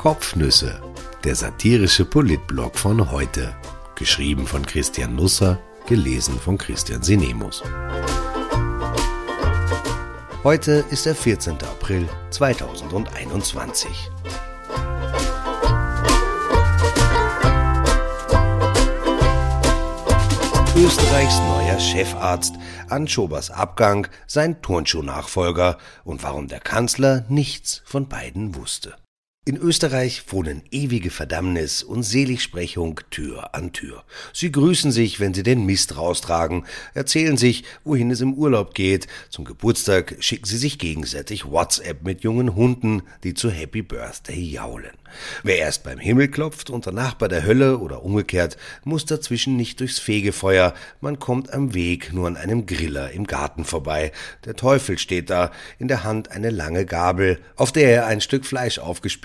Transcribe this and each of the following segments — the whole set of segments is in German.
Kopfnüsse, der satirische Politblog von heute. Geschrieben von Christian Nusser, gelesen von Christian Sinemus. Heute ist der 14. April 2021. Österreichs neuer Chefarzt, Anschobers Abgang, sein Turnschuh-Nachfolger und warum der Kanzler nichts von beiden wusste. In Österreich wohnen ewige Verdammnis und Seligsprechung Tür an Tür. Sie grüßen sich, wenn sie den Mist raustragen, erzählen sich, wohin es im Urlaub geht. Zum Geburtstag schicken sie sich gegenseitig WhatsApp mit jungen Hunden, die zu Happy Birthday jaulen. Wer erst beim Himmel klopft und danach bei der Hölle oder umgekehrt, muss dazwischen nicht durchs Fegefeuer, man kommt am Weg nur an einem Griller im Garten vorbei. Der Teufel steht da, in der Hand eine lange Gabel, auf der er ein Stück Fleisch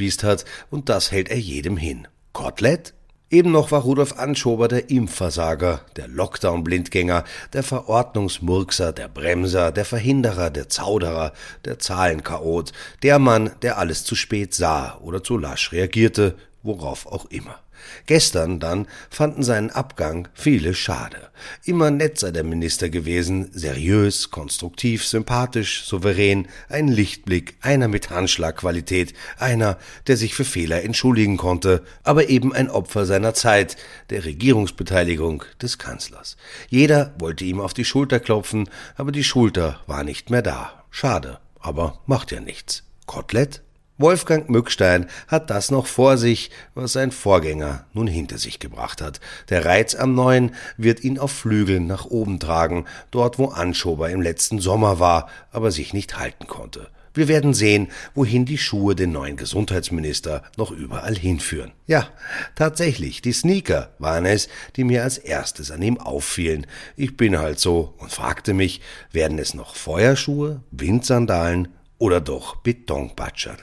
aufgespießt hat, und das hält er jedem hin. Kotelett? Eben noch war Rudolf Anschober der Impfversager, der Lockdown-Blindgänger, der Verordnungsmurkser, der Bremser, der Verhinderer, der Zauderer, der Zahlenchaot, der Mann, der alles zu spät sah oder zu lasch reagierte, worauf auch immer. Gestern dann fanden seinen Abgang viele schade. Immer nett sei der Minister gewesen, seriös, konstruktiv, sympathisch, souverän, ein Lichtblick, einer mit Handschlagqualität, einer, der sich für Fehler entschuldigen konnte, aber eben ein Opfer seiner Zeit, der Regierungsbeteiligung des Kanzlers. Jeder wollte ihm auf die Schulter klopfen, aber die Schulter war nicht mehr da. Schade, aber macht ja nichts. Kotelett? Wolfgang Mückstein hat das noch vor sich, was sein Vorgänger nun hinter sich gebracht hat. Der Reiz am Neuen wird ihn auf Flügeln nach oben tragen, dort wo Anschober im letzten Sommer war, aber sich nicht halten konnte. Wir werden sehen, wohin die Schuhe den neuen Gesundheitsminister noch überall hinführen. Ja, tatsächlich, die Sneaker waren es, die mir als erstes an ihm auffielen. Ich bin halt so und fragte mich, werden es noch Feuerschuhe, Windsandalen oder doch Betonpatschern?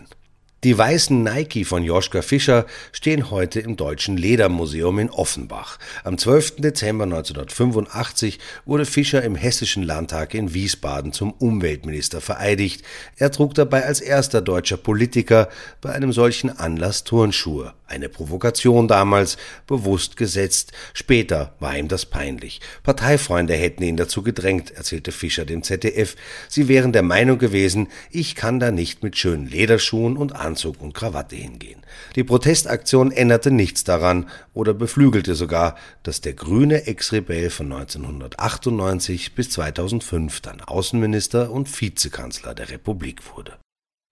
Die weißen Nike von Joschka Fischer stehen heute im Deutschen Ledermuseum in Offenbach. Am 12. Dezember 1985 wurde Fischer im Hessischen Landtag in Wiesbaden zum Umweltminister vereidigt. Er trug dabei als erster deutscher Politiker bei einem solchen Anlass Turnschuhe. Eine Provokation damals, bewusst gesetzt. Später war ihm das peinlich. Parteifreunde hätten ihn dazu gedrängt, erzählte Fischer dem ZDF. Sie wären der Meinung gewesen, ich kann da nicht mit schönen Lederschuhen und Anzug und Krawatte hingehen. Die Protestaktion änderte nichts daran oder beflügelte sogar, dass der grüne Ex-Rebell von 1998 bis 2005 dann Außenminister und Vizekanzler der Republik wurde.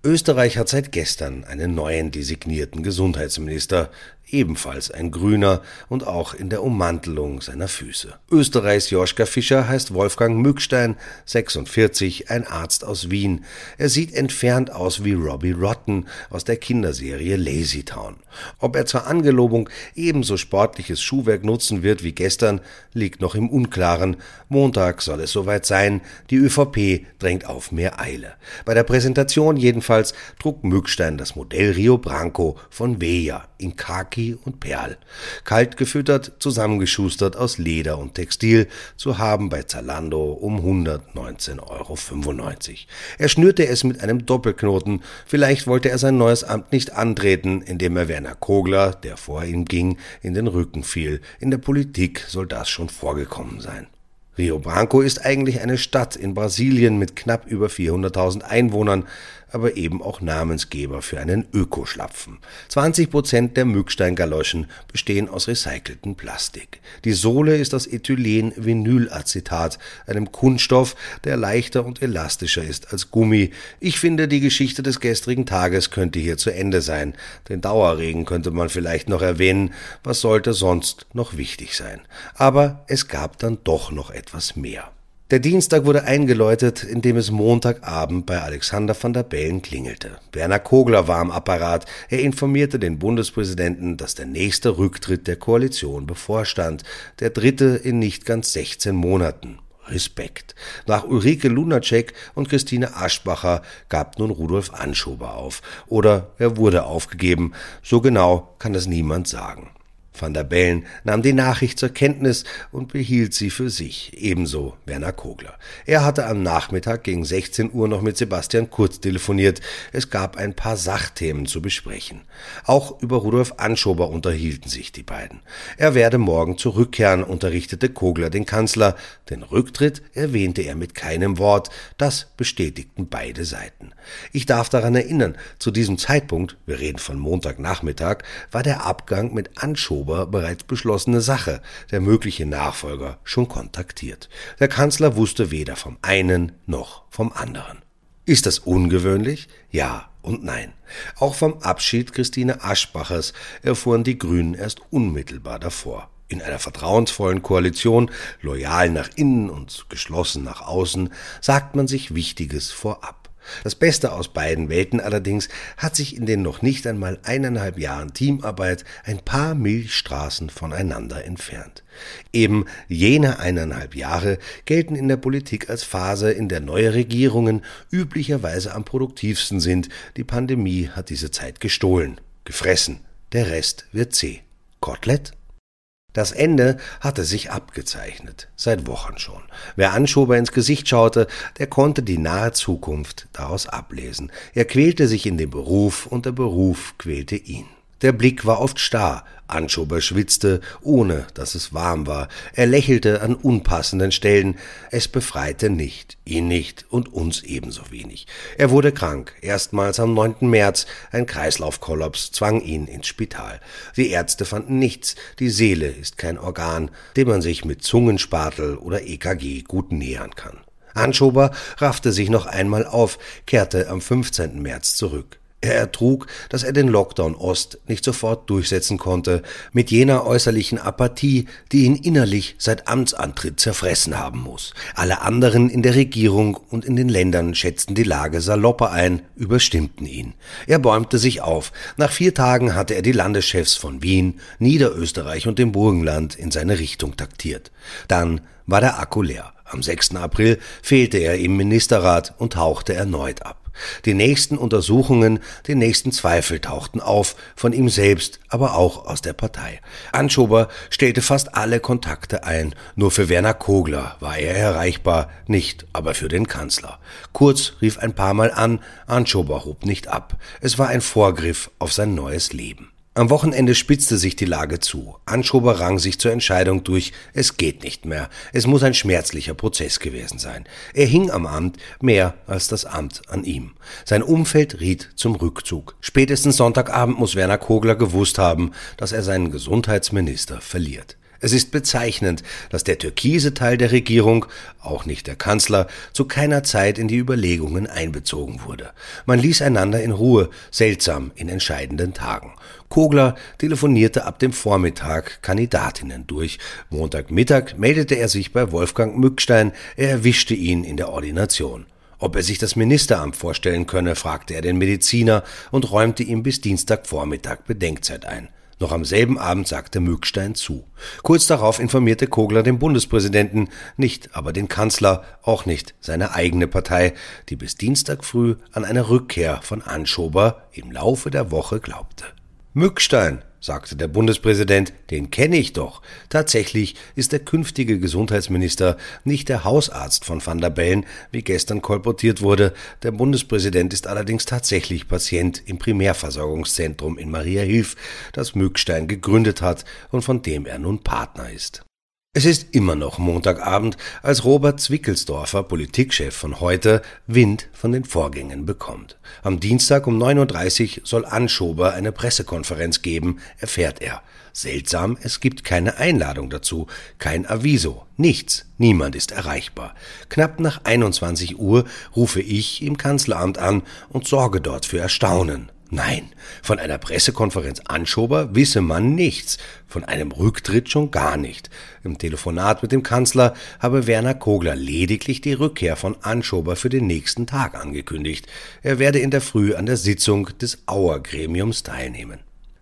Österreich hat seit gestern einen neuen designierten Gesundheitsminister, ebenfalls ein Grüner und auch in der Ummantelung seiner Füße. Österreichs Joschka Fischer heißt Wolfgang Mückstein, 46, ein Arzt aus Wien. Er sieht entfernt aus wie Robbie Rotten aus der Kinderserie Lazy Town. Ob er zur Angelobung ebenso sportliches Schuhwerk nutzen wird wie gestern, liegt noch im Unklaren. Montag soll es soweit sein. Die ÖVP drängt auf mehr Eile. Bei der Präsentation jedenfalls trug Mückstein das Modell Rio Branco von Veja in Khaki und Perl. Kalt gefüttert, zusammengeschustert aus Leder und Textil, zu haben bei Zalando um 119,95 Euro. Er schnürte es mit einem Doppelknoten. Vielleicht wollte er sein neues Amt nicht antreten, indem er Werner Kogler, der vor ihm ging, in den Rücken fiel. In der Politik soll das schon vorgekommen sein. Rio Branco ist eigentlich eine Stadt in Brasilien mit knapp über 400.000 Einwohnern, aber eben auch Namensgeber für einen Ökoschlapfen. 20 Prozent der Mücksteingaloschen bestehen aus recyceltem Plastik. Die Sohle ist aus Ethylen-Vinylacetat, einem Kunststoff, der leichter und elastischer ist als Gummi. Ich finde, die Geschichte des gestrigen Tages könnte hier zu Ende sein. Den Dauerregen könnte man vielleicht noch erwähnen. Was sollte sonst noch wichtig sein? Aber es gab dann doch noch etwas mehr. Der Dienstag wurde eingeläutet, indem es Montagabend bei Alexander van der Bellen klingelte. Werner Kogler war am Apparat. Er informierte den Bundespräsidenten, dass der nächste Rücktritt der Koalition bevorstand, der dritte in nicht ganz 16 Monaten. Respekt. Nach Ulrike Lunacek und Christine Aschbacher gab nun Rudolf Anschober auf. Oder er wurde aufgegeben. So genau kann das niemand sagen. Van der Bellen nahm die Nachricht zur Kenntnis und behielt sie für sich, ebenso Werner Kogler. Er hatte am Nachmittag gegen 16 Uhr noch mit Sebastian Kurz telefoniert. Es gab ein paar Sachthemen zu besprechen. Auch über Rudolf Anschober unterhielten sich die beiden. Er werde morgen zurückkehren, unterrichtete Kogler den Kanzler. Den Rücktritt erwähnte er mit keinem Wort. Das bestätigten beide Seiten. Ich darf daran erinnern, zu diesem Zeitpunkt, wir reden von Montagnachmittag, war der Abgang mit Anschober bereits beschlossene Sache, der mögliche Nachfolger schon kontaktiert. Der Kanzler wusste weder vom einen noch vom anderen. Ist das ungewöhnlich? Ja und nein. Auch vom Abschied Christine Aschbachers erfuhren die Grünen erst unmittelbar davor. In einer vertrauensvollen Koalition, loyal nach innen und geschlossen nach außen, sagt man sich Wichtiges vorab. Das Beste aus beiden Welten allerdings hat sich in den noch nicht einmal eineinhalb Jahren Teamarbeit ein paar Milchstraßen voneinander entfernt. Eben jene eineinhalb Jahre gelten in der Politik als Phase, in der neue Regierungen üblicherweise am produktivsten sind. Die Pandemie hat diese Zeit gestohlen, gefressen. Der Rest wird zäh. Kotelett? Das Ende hatte sich abgezeichnet, seit Wochen schon. Wer Anschober ins Gesicht schaute, der konnte die nahe Zukunft daraus ablesen. Er quälte sich in dem Beruf und der Beruf quälte ihn. Der Blick war oft starr, Anschober schwitzte, ohne dass es warm war, er lächelte an unpassenden Stellen, es befreite nicht, ihn nicht und uns ebenso wenig. Er wurde krank, erstmals am 9. März, ein Kreislaufkollaps zwang ihn ins Spital. Die Ärzte fanden nichts, die Seele ist kein Organ, dem man sich mit Zungenspatel oder EKG gut nähern kann. Anschober raffte sich noch einmal auf, kehrte am 15. März zurück. Er ertrug, dass er den Lockdown Ost nicht sofort durchsetzen konnte, mit jener äußerlichen Apathie, die ihn innerlich seit Amtsantritt zerfressen haben muss. Alle anderen in der Regierung und in den Ländern schätzten die Lage salopper ein, überstimmten ihn. Er bäumte sich auf. Nach vier Tagen hatte er die Landeschefs von Wien, Niederösterreich und dem Burgenland in seine Richtung taktiert. Dann war der Akku leer. Am 6. April fehlte er im Ministerrat und tauchte erneut ab. Die nächsten Untersuchungen, die nächsten Zweifel tauchten auf, von ihm selbst, aber auch aus der Partei. Anschober stellte fast alle Kontakte ein, nur für Werner Kogler war er erreichbar, nicht aber für den Kanzler. Kurz rief ein paar Mal an, Anschober hob nicht ab. Es war ein Vorgriff auf sein neues Leben. Am Wochenende spitzte sich die Lage zu. Anschober rang sich zur Entscheidung durch, es geht nicht mehr. Es muss ein schmerzlicher Prozess gewesen sein. Er hing am Amt mehr als das Amt an ihm. Sein Umfeld riet zum Rückzug. Spätestens Sonntagabend muss Werner Kogler gewusst haben, dass er seinen Gesundheitsminister verliert. Es ist bezeichnend, dass der türkise Teil der Regierung, auch nicht der Kanzler, zu keiner Zeit in die Überlegungen einbezogen wurde. Man ließ einander in Ruhe, seltsam in entscheidenden Tagen. Kogler telefonierte ab dem Vormittag Kandidatinnen durch. Montagmittag meldete er sich bei Wolfgang Mückstein, er erwischte ihn in der Ordination. Ob er sich das Ministeramt vorstellen könne, fragte er den Mediziner und räumte ihm bis Dienstagvormittag Bedenkzeit ein. Noch am selben Abend sagte Mückstein zu. Kurz darauf informierte Kogler den Bundespräsidenten, nicht aber den Kanzler, auch nicht seine eigene Partei, die bis Dienstag früh an eine Rückkehr von Anschober im Laufe der Woche glaubte. Mückstein, sagte der Bundespräsident, den kenne ich doch. Tatsächlich ist der künftige Gesundheitsminister nicht der Hausarzt von Van der Bellen, wie gestern kolportiert wurde. Der Bundespräsident ist allerdings tatsächlich Patient im Primärversorgungszentrum in Maria Hilf, das Mückstein gegründet hat und von dem er nun Partner ist. Es ist immer noch Montagabend, als Robert Zwickelsdorfer, Politikchef von heute, Wind von den Vorgängen bekommt. Am Dienstag um 9.30 Uhr soll Anschober eine Pressekonferenz geben, erfährt er. Seltsam, es gibt keine Einladung dazu, kein Aviso, nichts, niemand ist erreichbar. Knapp nach 21 Uhr rufe ich im Kanzleramt an und sorge dort für Erstaunen. Nein, von einer Pressekonferenz Anschober wisse man nichts, von einem Rücktritt schon gar nicht. Im Telefonat mit dem Kanzler habe Werner Kogler lediglich die Rückkehr von Anschober für den nächsten Tag angekündigt. Er werde in der Früh an der Sitzung des Auer-Gremiums teilnehmen.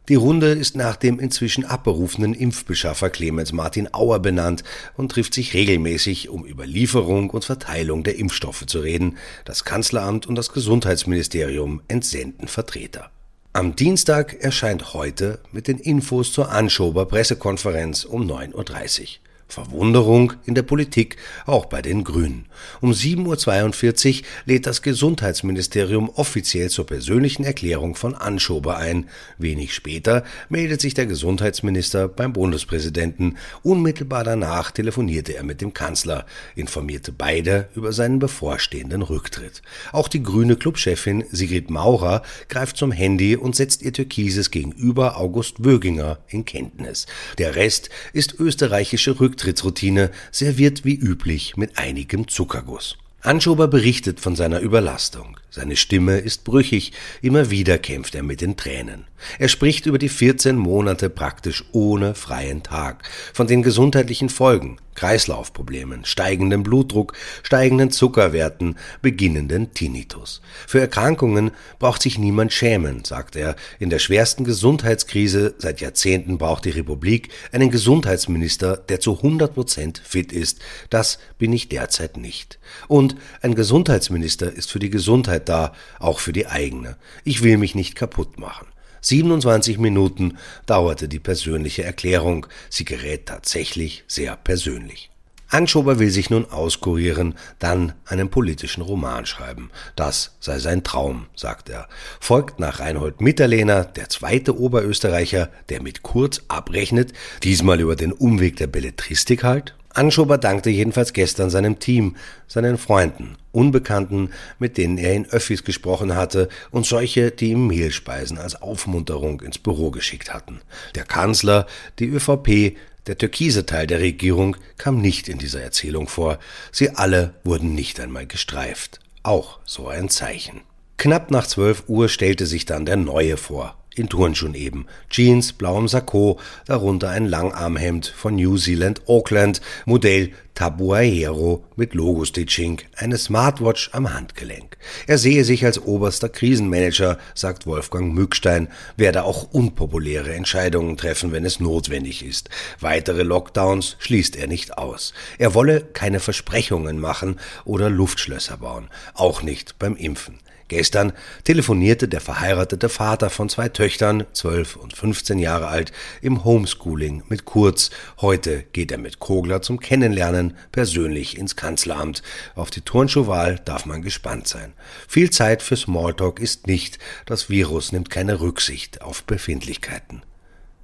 Die Runde ist nach dem inzwischen abberufenen Impfbeschaffer Clemens Martin Auer benannt und trifft sich regelmäßig, um über Lieferung und Verteilung der Impfstoffe zu reden. Das Kanzleramt und das Gesundheitsministerium entsenden Vertreter. Am Dienstag erscheint heute mit den Infos zur Anschober Pressekonferenz um 9.30 Uhr. Verwunderung in der Politik, auch bei den Grünen. Um 7.42 Uhr lädt das Gesundheitsministerium offiziell zur persönlichen Erklärung von Anschober ein. Wenig später meldet sich der Gesundheitsminister beim Bundespräsidenten. Unmittelbar danach telefonierte er mit dem Kanzler, informierte beide über seinen bevorstehenden Rücktritt. Auch die grüne Clubchefin Sigrid Maurer greift zum Handy und setzt ihr Türkises gegenüber August Wöginger in Kenntnis. Der Rest ist österreichische Rücktritt Rücktrittsroutine, serviert wie üblich mit einigem Zuckerguss. Anschober berichtet von seiner Überlastung. Seine Stimme ist brüchig, immer wieder kämpft er mit den Tränen. Er spricht über die 14 Monate praktisch ohne freien Tag, von den gesundheitlichen Folgen, Kreislaufproblemen, steigendem Blutdruck, steigenden Zuckerwerten, beginnenden Tinnitus. Für Erkrankungen braucht sich niemand schämen, sagt er. In der schwersten Gesundheitskrise seit Jahrzehnten braucht die Republik einen Gesundheitsminister, der zu 100 Prozent fit ist. Das bin ich derzeit nicht. Und ein Gesundheitsminister ist für die Gesundheit da, auch für die eigene. Ich will mich nicht kaputt machen. 27 Minuten dauerte die persönliche Erklärung. Sie gerät tatsächlich sehr persönlich. Anschober will sich nun auskurieren, dann einen politischen Roman schreiben. Das sei sein Traum, sagt er. Folgt nach Reinhold Mitterlehner der zweite Oberösterreicher, der mit Kurz abrechnet, diesmal über den Umweg der Belletristik halt. Anschober dankte jedenfalls gestern seinem Team, seinen Freunden, Unbekannten, mit denen er in Öffis gesprochen hatte und solche, die ihm Mehlspeisen als Aufmunterung ins Büro geschickt hatten. Der Kanzler, die ÖVP, der türkise Teil der Regierung kam nicht in dieser Erzählung vor. Sie alle wurden nicht einmal gestreift. Auch so ein Zeichen. Knapp nach zwölf Uhr stellte sich dann der Neue vor in Turnschuhen eben, Jeans, blauem Sakko, darunter ein Langarmhemd von New Zealand Auckland, Modell Tabuaero mit Logo-Stitching, eine Smartwatch am Handgelenk. Er sehe sich als oberster Krisenmanager, sagt Wolfgang Mückstein, werde auch unpopuläre Entscheidungen treffen, wenn es notwendig ist. Weitere Lockdowns schließt er nicht aus. Er wolle keine Versprechungen machen oder Luftschlösser bauen, auch nicht beim Impfen. Gestern telefonierte der verheiratete Vater von zwei Töchtern, zwölf und 15 Jahre alt, im Homeschooling mit Kurz. Heute geht er mit Kogler zum Kennenlernen persönlich ins Kanzleramt. Auf die Turnschuhwahl darf man gespannt sein. Viel Zeit für Smalltalk ist nicht. Das Virus nimmt keine Rücksicht auf Befindlichkeiten.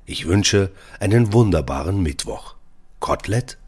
Ich wünsche einen wunderbaren Mittwoch. Kotelett